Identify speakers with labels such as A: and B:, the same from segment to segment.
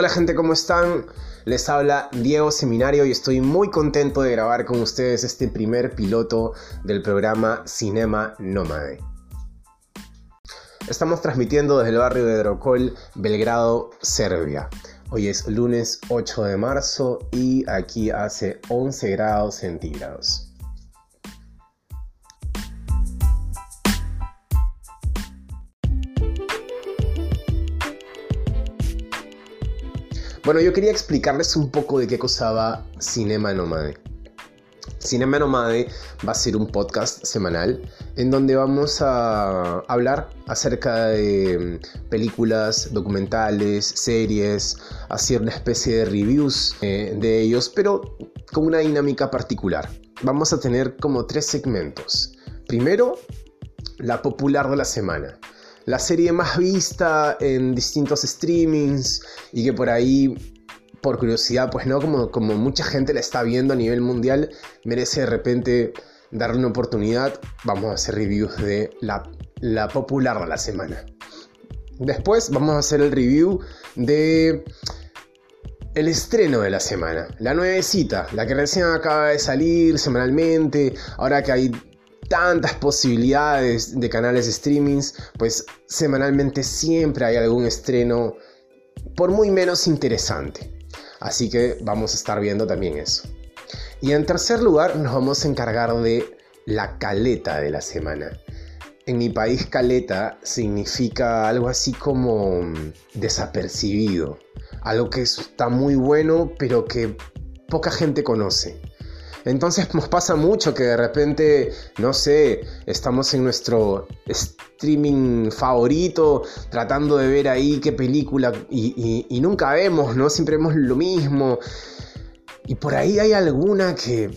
A: Hola gente, ¿cómo están? Les habla Diego Seminario y estoy muy contento de grabar con ustedes este primer piloto del programa Cinema Nómade. Estamos transmitiendo desde el barrio de Drocol, Belgrado, Serbia. Hoy es lunes 8 de marzo y aquí hace 11 grados centígrados. Bueno, yo quería explicarles un poco de qué cosa Cinema Nomade. Cinema Nomade va a ser un podcast semanal en donde vamos a hablar acerca de mm, películas, documentales, series, hacer una especie de reviews eh, de ellos, pero con una dinámica particular. Vamos a tener como tres segmentos. Primero, la popular de la semana la serie más vista en distintos streamings y que por ahí, por curiosidad, pues no, como, como mucha gente la está viendo a nivel mundial, merece de repente darle una oportunidad. Vamos a hacer reviews de la, la popular de la semana. Después vamos a hacer el review de el estreno de la semana, la nuevecita, la que recién acaba de salir semanalmente, ahora que hay tantas posibilidades de canales de streamings, pues semanalmente siempre hay algún estreno por muy menos interesante. Así que vamos a estar viendo también eso. Y en tercer lugar nos vamos a encargar de la caleta de la semana. En mi país caleta significa algo así como desapercibido. Algo que está muy bueno pero que poca gente conoce. Entonces nos pasa mucho que de repente, no sé, estamos en nuestro streaming favorito tratando de ver ahí qué película y, nunca vemos, ¿no? Siempre vemos lo mismo. Y por ahí hay alguna que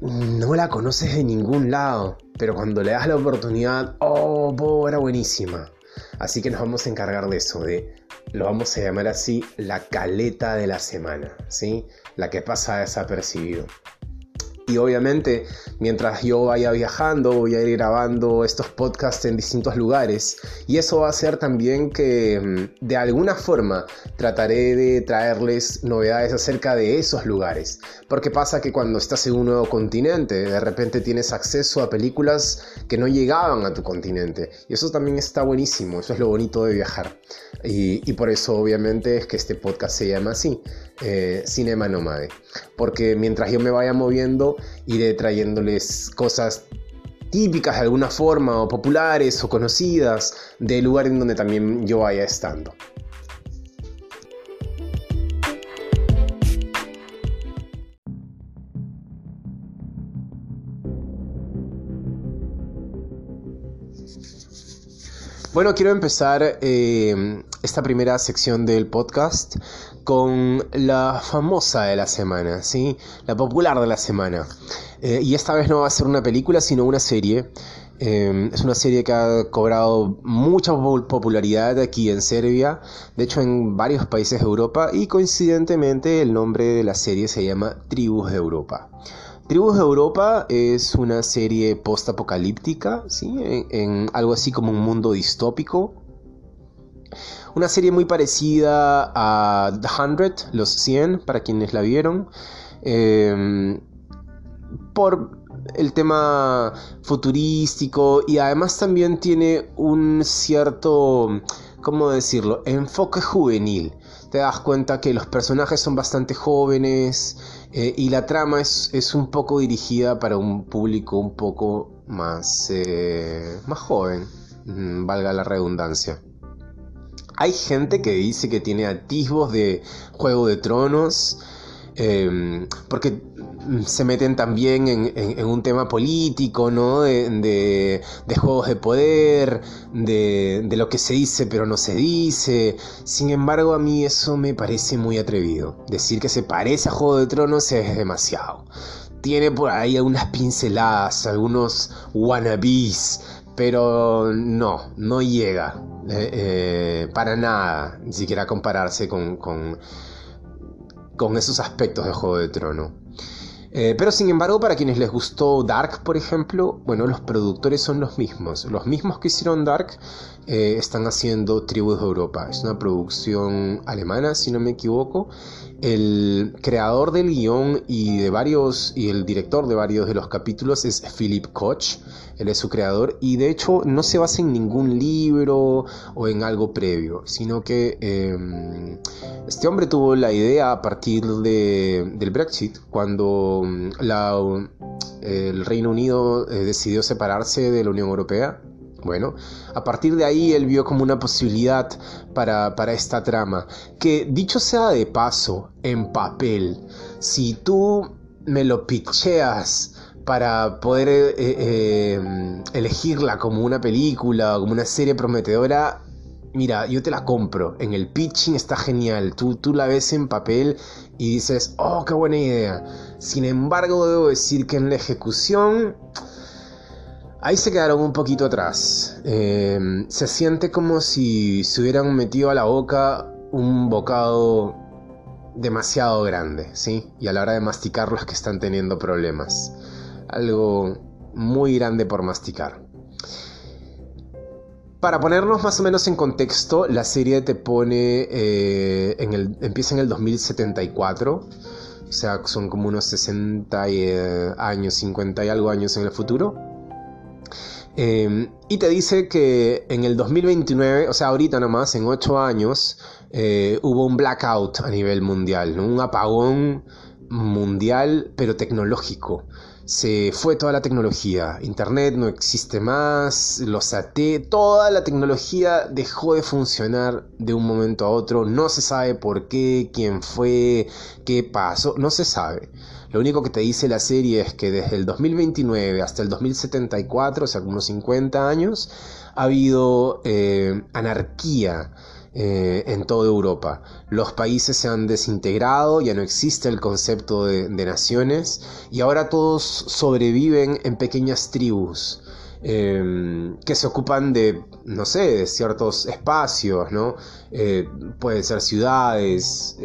A: no la conoces de ningún lado, pero cuando le das la oportunidad, oh, era buenísima. Así que nos vamos a encargar de eso, de lo vamos a llamar así la caleta de la semana, ¿sí? La que pasa desapercibido. Y obviamente, mientras yo vaya viajando, voy a ir grabando estos podcasts en distintos lugares. Y eso va a hacer también que mm, de alguna forma trataré de traerles novedades acerca de esos lugares. Porque pasa que cuando estás en un nuevo continente, de repente tienes acceso a películas que no llegaban a tu continente. Y eso también está buenísimo, eso es lo bonito de viajar. Y, por eso obviamente es que este podcast se llama así, eh, Cinema Nomade. Porque mientras yo me vaya moviendo, iré trayéndoles cosas típicas de alguna forma, o populares o conocidas del lugar en donde también yo vaya estando. Bueno, quiero empezar eh, esta primera sección del podcast con la famosa de la semana, ¿sí? La popular de la semana. Eh, y esta vez no va a ser una película, sino una serie. Eh, es una serie que ha cobrado mucha popularidad aquí en Serbia, de hecho en varios países de Europa, y coincidentemente el nombre de la serie se llama Tribus de Europa. Tribus de Europa es una serie post-apocalíptica, ¿sí? en, algo así como un mundo distópico. Una serie muy parecida a The Hundred, Los 100, para quienes la vieron. Em, por el tema futurístico y además también tiene un cierto, ¿cómo decirlo?, enfoque juvenil. Te das cuenta que los personajes son bastante jóvenes, eh, y la trama es, es, un poco dirigida para un público un poco más, eh, más joven, mm, valga la redundancia. Hay gente que dice que tiene atisbos de Juego de Tronos, em, porque se meten también en, un tema político, ¿no? De, juegos de poder, de, lo que se dice pero no se dice. Sin embargo, a mí eso me parece muy atrevido. Decir que se parece a Juego de Tronos es demasiado. Tiene por ahí algunas pinceladas, algunos wannabes, pero no, no llega eh, eh, para nada, ni siquiera compararse con, con, esos aspectos de Juego de Trono. Eh, pero sin embargo, para quienes les gustó Dark, por ejemplo, bueno, los productores son los mismos. Los mismos que hicieron Dark eh, están haciendo Tribus de Europa. Es una producción alemana, si no me equivoco. El creador del guion y de varios y el director de varios de los capítulos es Philip Koch. Él es su creador y de hecho no se basa en ningún libro o en algo previo, sino que em, este hombre tuvo la idea a partir de, del Brexit, cuando mm, el Reino Unido eh, decidió separarse de la Unión Europea bueno, a partir de ahí él vio como una posibilidad para, esta trama. Que dicho sea de paso, en papel, si tú me lo pitcheas para poder eh, eh, elegirla como una película o como una serie prometedora, mira, yo te la compro. En el pitching está genial. Tú, tú la ves en papel y dices, oh, qué buena idea. Sin embargo, debo decir que en la ejecución Ahí se quedaron un poquito atrás. Em, se siente como si se hubieran metido a la boca un bocado demasiado grande, ¿sí? Y a la hora de masticarlo es que están teniendo problemas. Algo muy grande por masticar. Para ponernos más o menos en contexto, la serie te pone eh, en el, empieza en el 2074, o sea, son como unos 60 eh, años, 50 y algo años en el futuro. Em, y te dice que en el 2029, o sea, ahorita nomás, en 8 años, eh, hubo un blackout a nivel mundial, un apagón mundial, pero tecnológico. Se fue toda la tecnología, Internet no existe más, los AT, toda la tecnología dejó de funcionar de un momento a otro, no se sabe por qué, quién fue, qué pasó, no se sabe. Lo único que te dice la serie es que desde el 2029 hasta el 2074, o sea, unos 50 años, ha habido eh, anarquía. Eh, en toda Europa. Los países se han desintegrado, ya no existe el concepto de, naciones y ahora todos sobreviven en pequeñas tribus. Eh, que se ocupan de, no sé, de ciertos espacios, ¿no? pueden ser ciudades,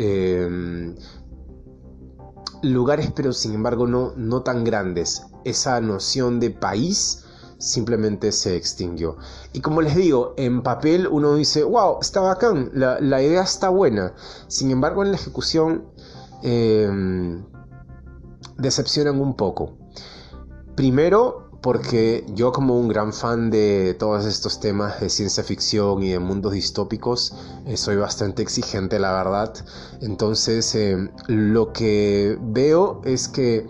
A: lugares pero sin embargo no, no tan grandes. Esa noción de país simplemente se extinguió. Y como les digo, en papel uno dice, wow, está bacán, la, la idea está buena. Sin embargo, en la ejecución em, decepcionan un poco. Primero, porque yo como un gran fan de todos estos temas de ciencia ficción y de mundos distópicos, eh, soy bastante exigente, la verdad. Entonces, eh, lo que veo es que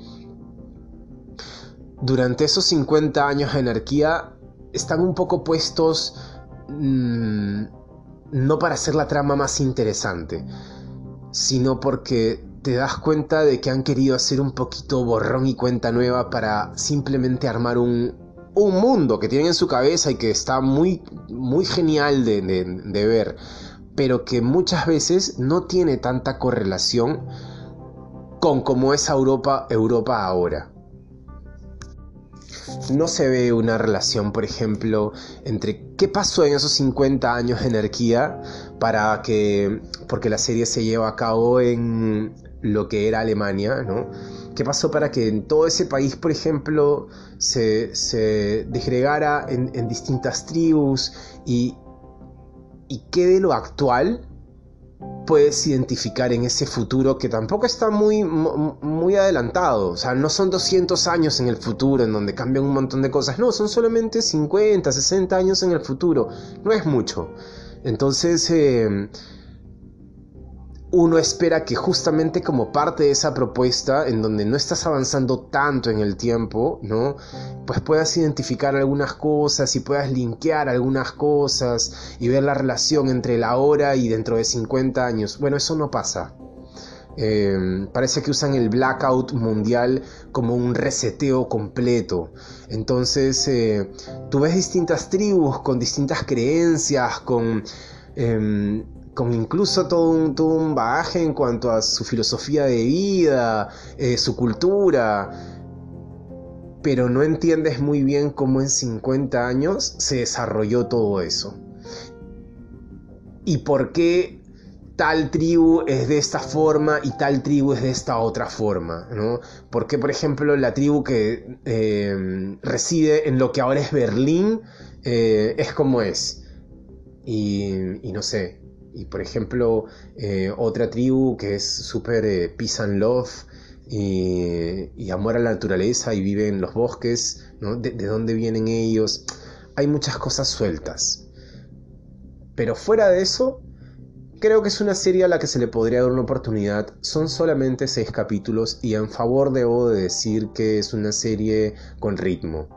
A: durante esos 50 años de anarquía están un poco puestos mm, no para hacer la trama más interesante, sino porque te das cuenta de que han querido hacer un poquito borrón y cuenta nueva para simplemente armar un, mundo que tienen en su cabeza y que está muy, muy genial de, de ver, pero que muchas veces no tiene tanta correlación con cómo es Europa, Europa ahora. No se ve una relación, por ejemplo, entre qué pasó en esos 50 años de anarquía para que, porque la serie se lleva a cabo en lo que era Alemania, ¿no? ¿Qué pasó para que en todo ese país, por ejemplo, se, desgregara en, distintas tribus y, y qué de lo actual puedes identificar en ese futuro que tampoco está muy, muy adelantado. O sea, no son 200 años en el futuro en donde cambian un montón de cosas. No, son solamente 50, 60 años en el futuro. No es mucho. Entonces, eh, uno espera que justamente como parte de esa propuesta, en donde no estás avanzando tanto en el tiempo, ¿no? Pues puedas identificar algunas cosas y puedas linkear algunas cosas y ver la relación entre la hora y dentro de 50 años. Bueno, eso no pasa. Em, parece que usan el blackout mundial como un reseteo completo. Entonces, eh, tú ves distintas tribus con distintas creencias, con em, con incluso todo un, bagaje en cuanto a su filosofía de vida, eh, su cultura, pero no entiendes muy bien cómo en 50 años se desarrolló todo eso. Y por qué tal tribu es de esta forma y tal tribu es de esta otra forma, ¿no? Porque, por ejemplo, la tribu que eh, reside en lo que ahora es Berlín eh, es como es. Y, no sé. Y, por ejemplo, eh, otra tribu que es súper peace and love y, amor a la naturaleza y vive en los bosques, ¿no? de dónde vienen ellos. Hay muchas cosas sueltas. Pero fuera de eso, Creo que es una serie a la que se le podría dar una oportunidad. Son solamente seis capítulos y en favor debo de decir que es una serie con ritmo.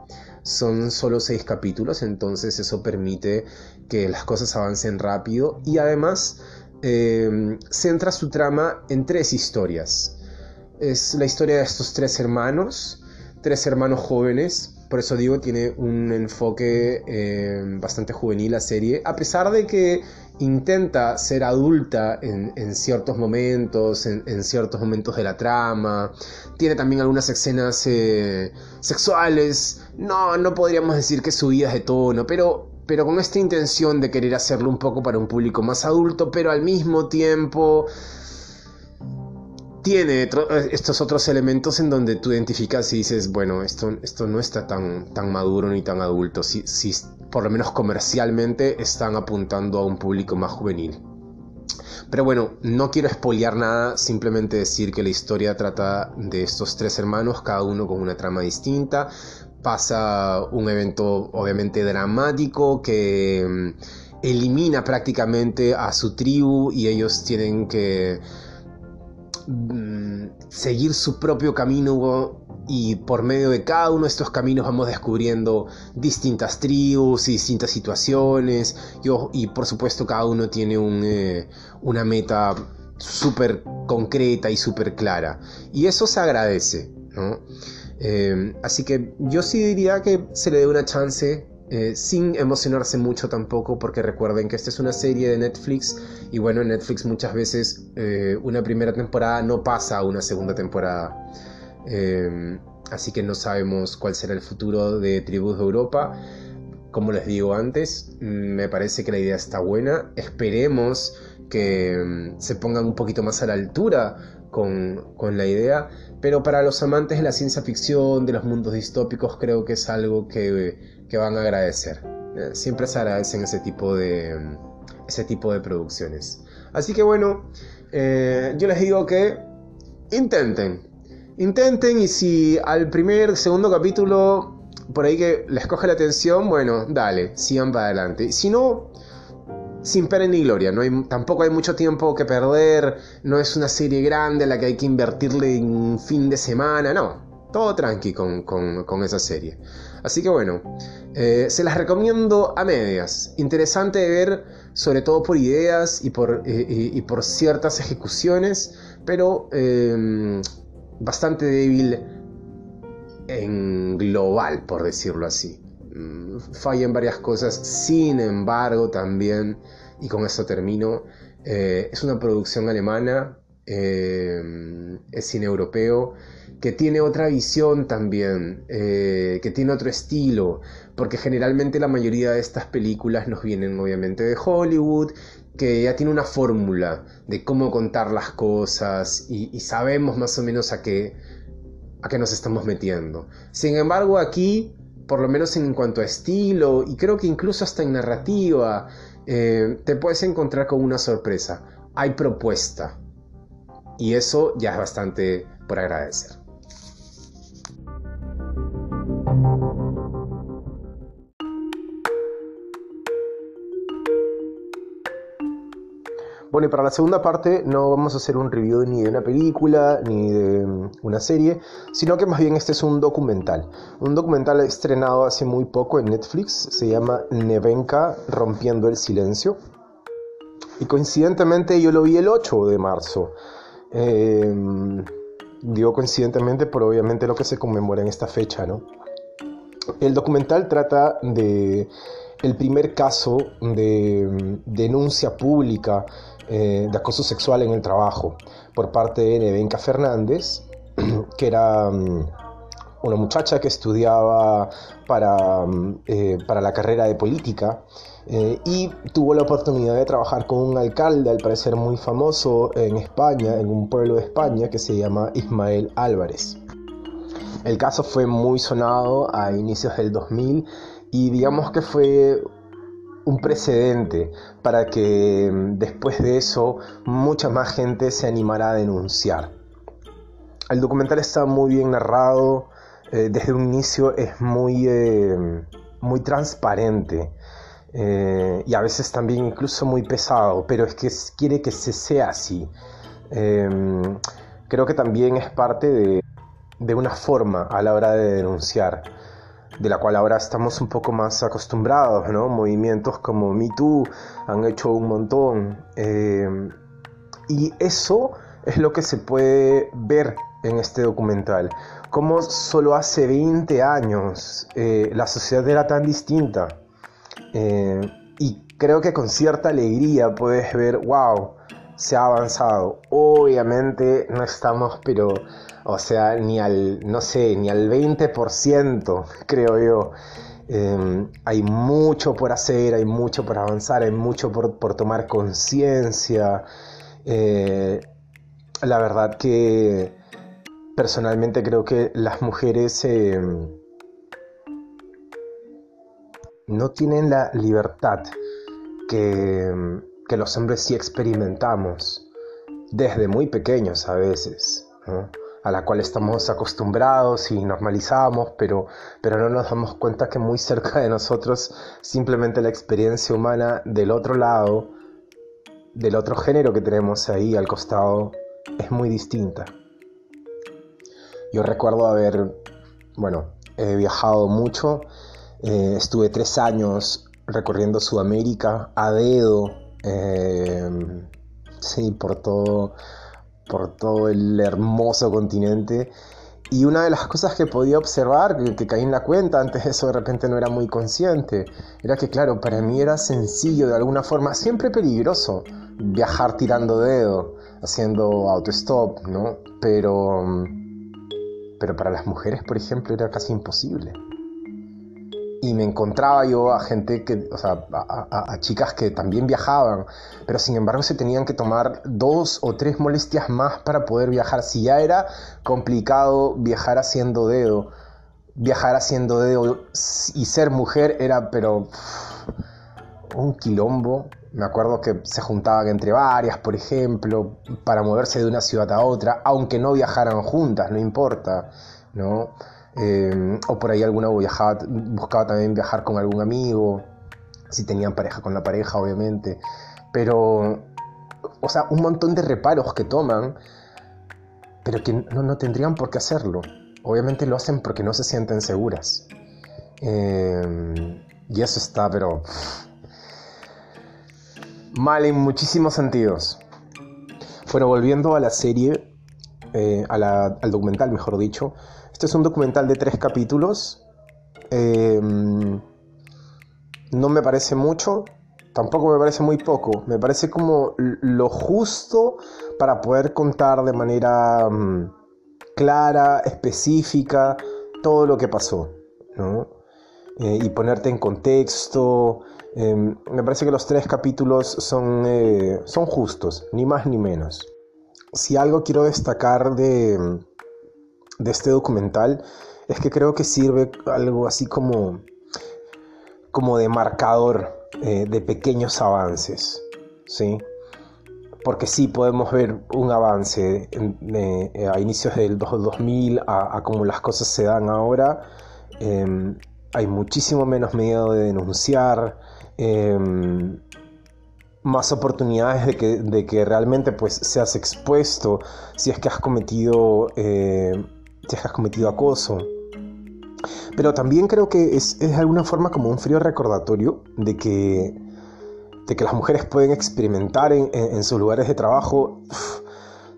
A: Son solo seis capítulos, entonces eso permite que las cosas avancen rápido y además eh, centra su trama en tres historias. Es la historia de estos tres hermanos, tres hermanos jóvenes, por eso digo, tiene un enfoque eh, bastante juvenil la serie, a pesar de que intenta ser adulta en, ciertos momentos, en, ciertos momentos de la trama. Tiene también algunas escenas eh, sexuales. No, no podríamos decir que subidas de tono, pero, pero con esta intención de querer hacerlo un poco para un público más adulto, pero al mismo tiempo tiene estos otros elementos en donde tú identificas y dices, bueno, esto, esto no está tan, tan maduro ni tan adulto. Si, si por lo menos comercialmente están apuntando a un público más juvenil. Pero bueno, no quiero espolear nada, simplemente decir que la historia trata de estos tres hermanos, cada uno con una trama distinta. Pasa un evento obviamente dramático que mm, elimina prácticamente a su tribu y ellos tienen que mm, seguir su propio camino y por medio de cada uno de estos caminos vamos descubriendo distintas tribus y distintas situaciones. Y, por supuesto cada uno tiene eh, una meta súper concreta y súper clara. Y eso se agradece eh, así que yo sí diría que se le dé una chance eh, sin emocionarse mucho tampoco, porque recuerden que esta es una serie de Netflix y bueno, en Netflix muchas veces una primera temporada no pasa a una segunda temporada. Em, así que no sabemos cuál será el futuro de Tribus de Europa. Como les digo antes, me parece que la idea está buena. Esperemos que em, se pongan un poquito más a la altura con, la idea. Pero para los amantes de la ciencia ficción, de los mundos distópicos, creo que es algo que, van a agradecer. Eh, siempre se agradecen ese tipo de, ese tipo de producciones. Así que bueno, eh, yo les digo que intenten, Intenten y si al primer, segundo capítulo por ahí que les coge la atención, bueno, dale, sigan para adelante. Si no, sin pena ni gloria, no hay, tampoco hay mucho tiempo que perder, no es una serie grande la que hay que invertirle en un fin de semana, no, todo tranqui con, esa serie. Así que bueno, eh, se las recomiendo a medias. Interesante de ver, sobre todo por ideas y por, eh, y por ciertas ejecuciones, pero eh, bastante débil en global, por decirlo así. Falla varias cosas, sin embargo también, y con eso termino, eh, es una producción alemana, eh, es cine europeo, que tiene otra visión también, eh, que tiene otro estilo, porque generalmente la mayoría de estas películas nos vienen obviamente de Hollywood que ya tiene una fórmula de cómo contar las cosas y, sabemos más o menos a qué, a qué nos estamos metiendo. Sin embargo, aquí, por lo menos en cuanto a estilo y creo que incluso hasta en narrativa, eh, te puedes encontrar con una sorpresa. Hay propuesta. Y eso ya es bastante por agradecer. Bueno, y para la segunda parte no vamos a hacer un review ni de una película ni de mm, una serie, sino que más bien este es un documental. Un documental estrenado hace muy poco en Netflix, se llama Nevenka Rompiendo el Silencio. Y coincidentemente yo lo vi el 8 de marzo. Em, digo coincidentemente por obviamente lo que se conmemora en esta fecha, ¿no? El documental trata de el primer caso de mm, denuncia pública eh, de acoso sexual en el trabajo por parte de Nevenka Fernández, que era mm, una muchacha que estudiaba para, mm, eh, para la carrera de política eh, y tuvo la oportunidad de trabajar con un alcalde, al parecer muy famoso en España, en un pueblo de España que se llama Ismael Álvarez. El caso fue muy sonado a inicios del 2000 y digamos que fue un precedente para que mm, después de eso mucha más gente se animara a denunciar. El documental está muy bien narrado, eh, desde un inicio es muy, eh, muy transparente eh, y a veces también incluso muy pesado, pero es que quiere que se sea así. Em, creo que también es parte de, de una forma a la hora de denunciar de la cual ahora estamos un poco más acostumbrados, ¿no? Movimientos como Me Too han hecho un montón. Em, y eso es lo que se puede ver en este documental. Como solo hace 20 años eh, la sociedad era tan distinta. Eh, y creo que con cierta alegría puedes ver, wow, se ha avanzado. Obviamente no estamos, pero, o sea, ni al, no sé, ni al 20%, creo yo. Em, hay mucho por hacer, hay mucho por avanzar, hay mucho por, por tomar conciencia. Eh, la verdad que personalmente creo que las mujeres em, no tienen la libertad que, que, los hombres sí experimentamos desde muy pequeños a veces, a la cual estamos acostumbrados y normalizamos, pero, pero no nos damos cuenta que muy cerca de nosotros simplemente la experiencia humana del otro lado, del otro género que tenemos ahí al costado, es muy distinta. Yo recuerdo haber, bueno, he viajado mucho, eh, estuve tres años recorriendo Sudamérica a dedo, eh, sí, por todo, por todo el hermoso continente. Y una de las cosas que podía observar, que, que, caí en la cuenta, antes de eso de repente no era muy consciente, era que claro, para mí era sencillo de alguna forma, siempre peligroso, viajar tirando dedo haciendo autostop, ¿no? Pero, pero para las mujeres, por ejemplo, era casi imposible. Y me encontraba yo a gente que, o sea, a, chicas que también viajaban, pero sin embargo se tenían que tomar dos o tres molestias más para poder viajar. Si ya era complicado viajar haciendo dedo, viajar haciendo dedo y ser mujer era, pero un quilombo me acuerdo que se juntaban entre varias, por ejemplo, para moverse de una ciudad a otra, aunque no viajaran juntas, no importa, ¿no? Eh, o por ahí alguna viajaba, buscaba también viajar con algún amigo, si tenían pareja con la pareja, obviamente. Pero, o sea, un montón de reparos que toman, pero que no, no tendrían por qué hacerlo. Obviamente lo hacen porque no se sienten seguras. Eh, y eso está, pero mal en muchísimos sentidos. Bueno, volviendo a la serie, eh, al documental, mejor dicho. Este es un documental de tres capítulos. Eh, no me parece mucho, tampoco me parece muy poco. Me parece como lo justo para poder contar de manera mm, clara, específica, todo lo que pasó. Eh, y ponerte en contexto, Em, me parece que los tres capítulos son, eh, son justos, ni más ni menos. Si algo quiero destacar de, de este documental es que creo que sirve algo así como, como de marcador eh, de pequeños avances, ¿sí? Porque sí podemos ver un avance eh, a inicios del 2000 a, a cómo las cosas se dan ahora. Em, hay muchísimo menos miedo de denunciar, Em, más oportunidades de que, de que, realmente pues seas expuesto si es que has cometido eh, si has cometido acoso pero también creo que es, es, de alguna forma como un frío recordatorio de que de que las mujeres pueden experimentar en, en, sus lugares de trabajo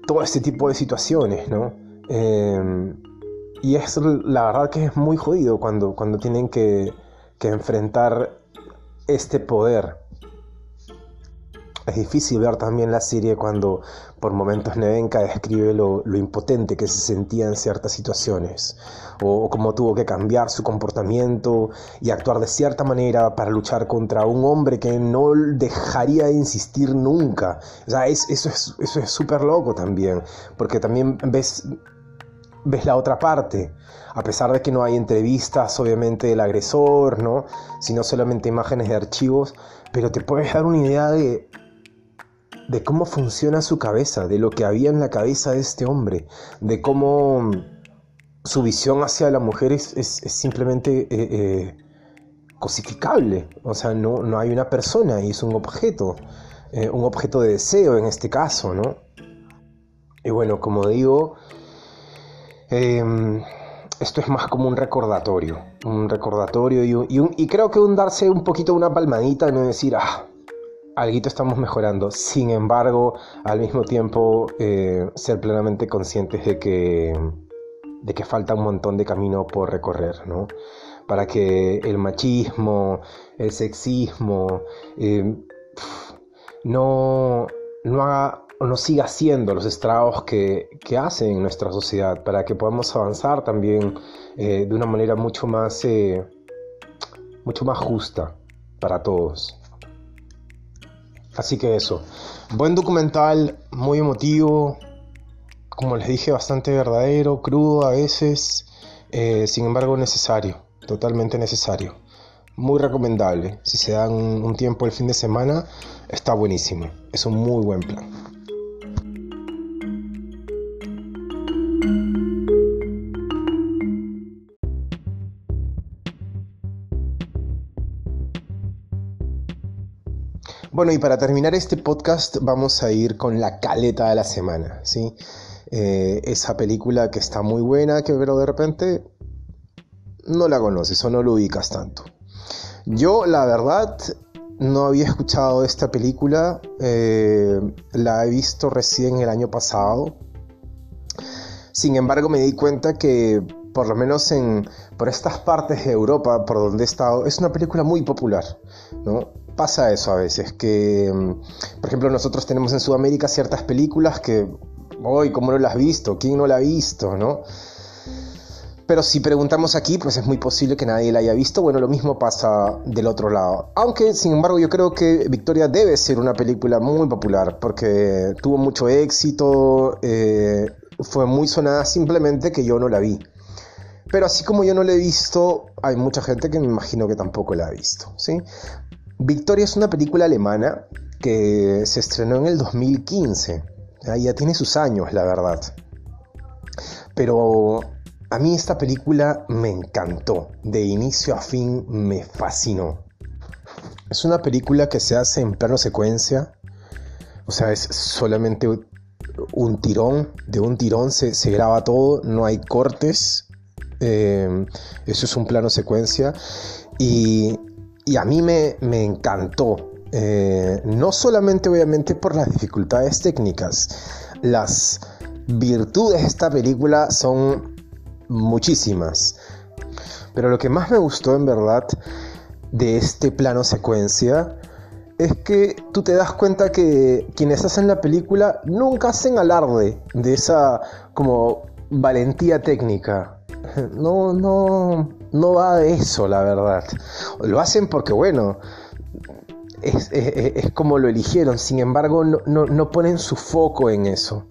A: todo este tipo de situaciones no eh, y es la verdad que es muy jodido cuando, cuando tienen que, que enfrentar este poder. Es difícil ver también la serie cuando, Por momentos Nevenka describe lo, impotente que se sentía en ciertas situaciones, o, cómo tuvo que cambiar su comportamiento y actuar de cierta manera para luchar contra un hombre que no dejaría de insistir nunca. O sea, eso es eso es súper loco también, porque también ves, ves la otra parte. A pesar de que no hay entrevistas, obviamente, del agresor, ¿no? Sino solamente imágenes de archivos, pero te puedes dar una idea de, de cómo funciona su cabeza, de lo que había en la cabeza de este hombre, de cómo su visión hacia la mujer es, simplemente eh, eh, cosificable. O sea, no, no, hay una persona y es un objeto, eh, un objeto de deseo en este caso, ¿no? Y bueno, como digo, em, esto es más como un recordatorio, un recordatorio y, y, creo que un darse un poquito una palmadita, no decir, ah, algo estamos mejorando. Sin embargo, al mismo tiempo, eh, ser plenamente conscientes de que, de que falta un montón de camino por recorrer, ¿no? Para que el machismo, el sexismo, eh, no, no haga no siga haciendo los estragos que, que hace en nuestra sociedad, para que podamos avanzar también eh, de una manera mucho más, mucho más justa para todos. Así que eso, buen documental, muy emotivo, como les dije, bastante verdadero, crudo a veces, eh, sin embargo necesario, totalmente necesario. Muy recomendable, si se dan un tiempo el fin de semana, está buenísimo, es un muy buen plan. Bueno, y para terminar este podcast vamos a ir con la caleta de la semana, ¿sí? Eh, esa película que está muy buena, que pero de repente no la conoces o no lo ubicas tanto. Yo, la verdad, no había escuchado esta película, eh, la he visto recién el año pasado. Sin embargo, me di cuenta que por lo menos en por estas partes de Europa por donde he estado, es una película muy popular, ¿no? Pasa eso a veces, que mm, por ejemplo nosotros tenemos en Sudamérica ciertas películas que, hoy, ¿cómo no las has visto? ¿Quién no la ha visto? ¿no? Pero si preguntamos aquí, pues es muy posible que nadie la haya visto. Bueno, lo mismo pasa del otro lado. Aunque, sin embargo, yo creo que Victoria debe ser una película muy popular porque tuvo mucho éxito, eh, fue muy sonada simplemente que yo no la vi. Pero así como yo no la he visto, hay mucha gente que me imagino que tampoco la ha visto, ¿sí? Victoria es una película alemana que se estrenó en el 2015. Ya tiene sus años, la verdad. Pero a mí esta película me encantó. De inicio a fin me fascinó. Es una película que se hace en plano secuencia. O sea, es solamente un tirón. De un tirón se, graba todo. No hay cortes. Eh, eso es un plano secuencia. Y y a mí me, encantó. Eh, no solamente obviamente por las dificultades técnicas, las virtudes de esta película son muchísimas. Pero lo que más me gustó en verdad de este plano secuencia es que tú te das cuenta que quienes hacen la película nunca hacen alarde de esa como valentía técnica. No, no, no va de eso, la verdad. Lo hacen porque, bueno, es, como lo eligieron, sin embargo, no, ponen su foco en eso.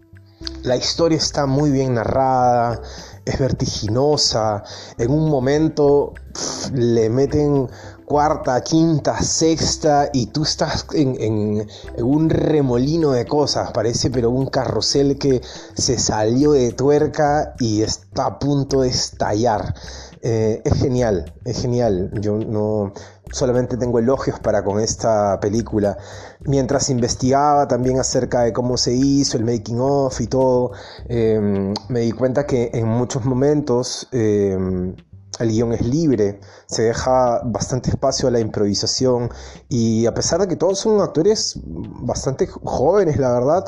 A: La historia está muy bien narrada, es vertiginosa, en un momento le meten cuarta, quinta, sexta y tú estás en, un remolino de cosas, parece pero un carrusel que se salió de tuerca y está a punto de estallar. Eh, es genial, es genial. Yo no solamente tengo elogios para con esta película. Mientras investigaba también acerca de cómo se hizo, el making of y todo, em, me di cuenta que en muchos momentos em, el guion es libre, se deja bastante espacio a la improvisación y a pesar de que todos son actores bastante jóvenes, la verdad,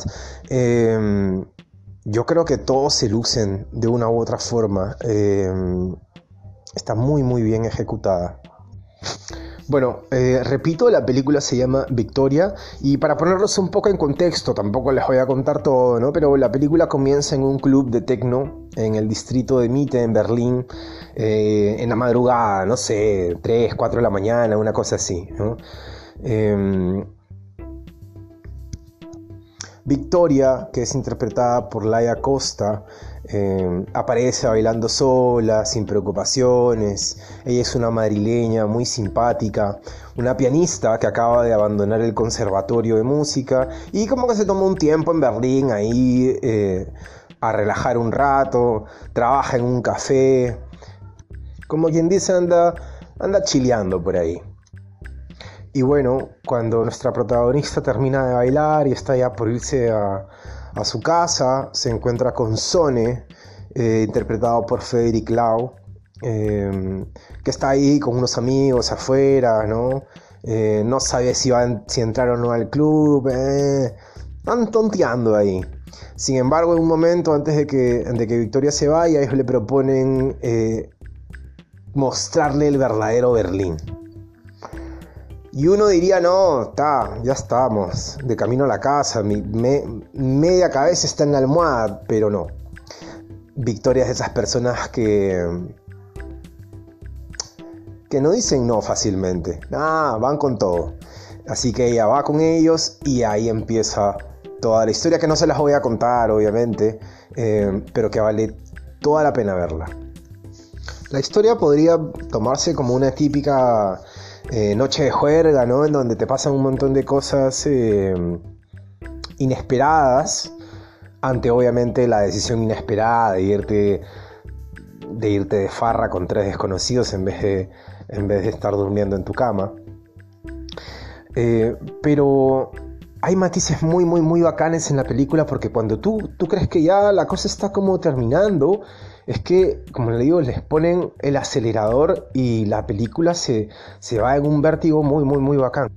A: em, yo creo que todos se lucen de una u otra forma. Está muy muy bien ejecutada. Bueno, eh, repito, la película se llama Victoria y para ponerlos un poco en contexto, tampoco les voy a contar todo, ¿no? Pero la película comienza en un club de techno en el distrito de Mitte, en Berlín, eh, en la madrugada, no sé, 3, 4 de la mañana, una cosa así. Em, Victoria, que es interpretada por Laia Costa, eh, aparece bailando sola, sin preocupaciones. Ella es una madrileña muy simpática, una pianista que acaba de abandonar el conservatorio de música y como que se tomó un tiempo en Berlín ahí eh, a relajar un rato, trabaja en un café, como quien dice anda, anda chileando por ahí. Y bueno, cuando nuestra protagonista termina de bailar y está ya por irse a, su casa, se encuentra con Sone, eh, interpretado por Frederick Lau, em, que está ahí con unos amigos afuera, ¿no? Eh, no sabe si, van, si entrar o no al club, eh, están tonteando ahí. Sin embargo, en un momento antes de que, de que Victoria se vaya, ellos le proponen mostrarle el verdadero Berlín. Y uno diría, no, está, ya estamos, de camino a la casa, mi media cabeza está en la almohada, pero no. Victoria es de esas personas que, que no dicen no fácilmente, ah, van con todo. Así que ella va con ellos y ahí empieza toda la historia que no se las voy a contar, obviamente, eh, pero que vale toda la pena verla. La historia podría tomarse como una típica eh, noche de juerga, ¿no? En donde te pasan un montón de cosas eh, inesperadas ante obviamente la decisión inesperada de irte de irte de farra con tres desconocidos en vez de, en vez de estar durmiendo en tu cama. Eh, pero hay matices muy, muy, muy bacanes en la película porque cuando tú, tú crees que ya la cosa está como terminando, es que, como le digo, les ponen el acelerador y la película se, va en un vértigo muy, muy, muy bacán.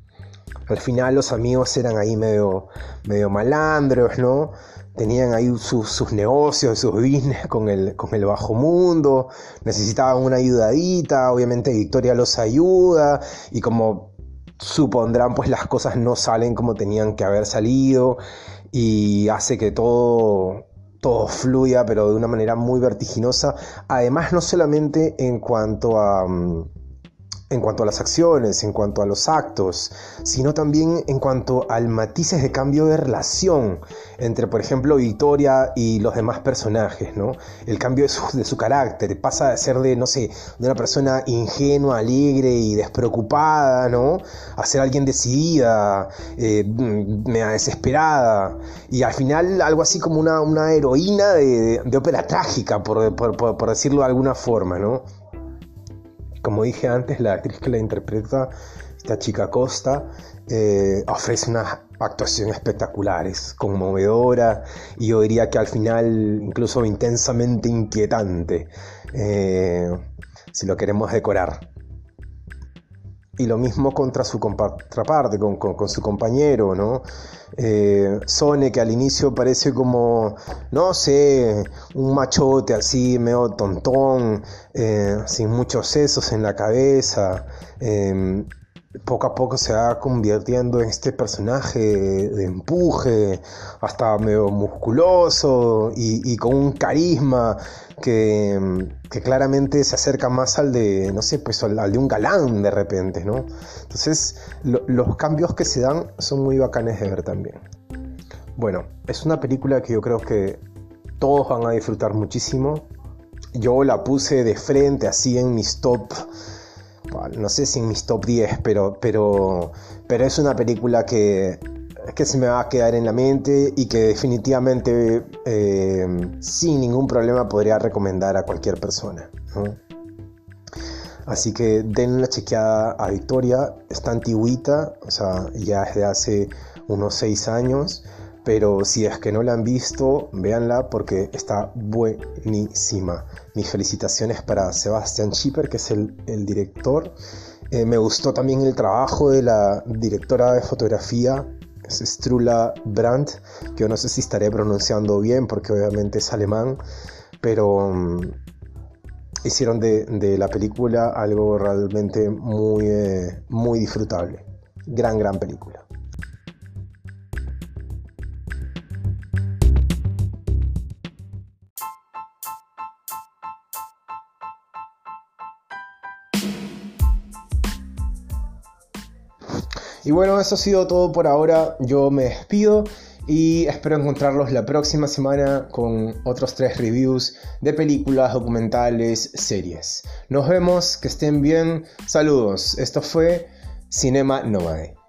A: Al final los amigos eran ahí medio, medio malandros, ¿no? Tenían ahí sus, negocios, sus business con el, con el bajo mundo, necesitaban una ayudadita, obviamente Victoria los ayuda y como supondrán pues las cosas no salen como tenían que haber salido y hace que todo todo fluya, pero de una manera muy vertiginosa. Además, no solamente en cuanto a... Mm, en cuanto a las acciones, en cuanto a los actos, sino también en cuanto al matices de cambio de relación entre, por ejemplo, Victoria y los demás personajes, ¿no? El cambio de su, de su carácter, pasa de ser de, no sé, de una persona ingenua, alegre y despreocupada, ¿no? A ser alguien decidida, eh, desesperada, y al final algo así como una, una heroína de, ópera trágica, por, por decirlo de alguna forma, ¿no? Como dije antes, la actriz que la interpreta, esta chica Costa, eh, ofrece unas actuaciones espectaculares, conmovedora y yo diría que al final incluso intensamente inquietante, eh, si lo queremos decorar. Y lo mismo contra su contraparte, con, con, su compañero, ¿no? Eh, Sone, que al inicio parece como, no sé, un machote así, medio tontón, eh, sin muchos sesos en la cabeza. Eh, poco a poco se va convirtiendo en este personaje de empuje, hasta medio musculoso y, con un carisma que, claramente se acerca más al de, no sé, pues al, de un galán de repente, ¿no? Entonces, los cambios que se dan son muy bacanes de ver también. Bueno, es una película que yo creo que todos van a disfrutar muchísimo. Yo la puse de frente así en mis top no sé si en mis top 10, pero, pero, pero es una película que, que se me va a quedar en la mente y que definitivamente eh, sin ningún problema podría recomendar a cualquier persona. Así que den una chequeada a Victoria, está antiguita, o sea, ya es de hace unos 6 años pero si es que no la han visto, véanla porque está buenísima. Mis felicitaciones para Sebastian Schipper, que es el, director. Eh, me gustó también el trabajo de la directora de fotografía, Strula Brandt, que yo no sé si estaré pronunciando bien porque obviamente es alemán, pero, hicieron de, la película algo realmente muy, eh, muy disfrutable. Gran, gran película. Y bueno, eso ha sido todo por ahora. Yo me despido y espero encontrarlos la próxima semana con otros tres reviews de películas, documentales, series. Nos vemos, que estén bien. Saludos. Esto fue Cinema Nómade.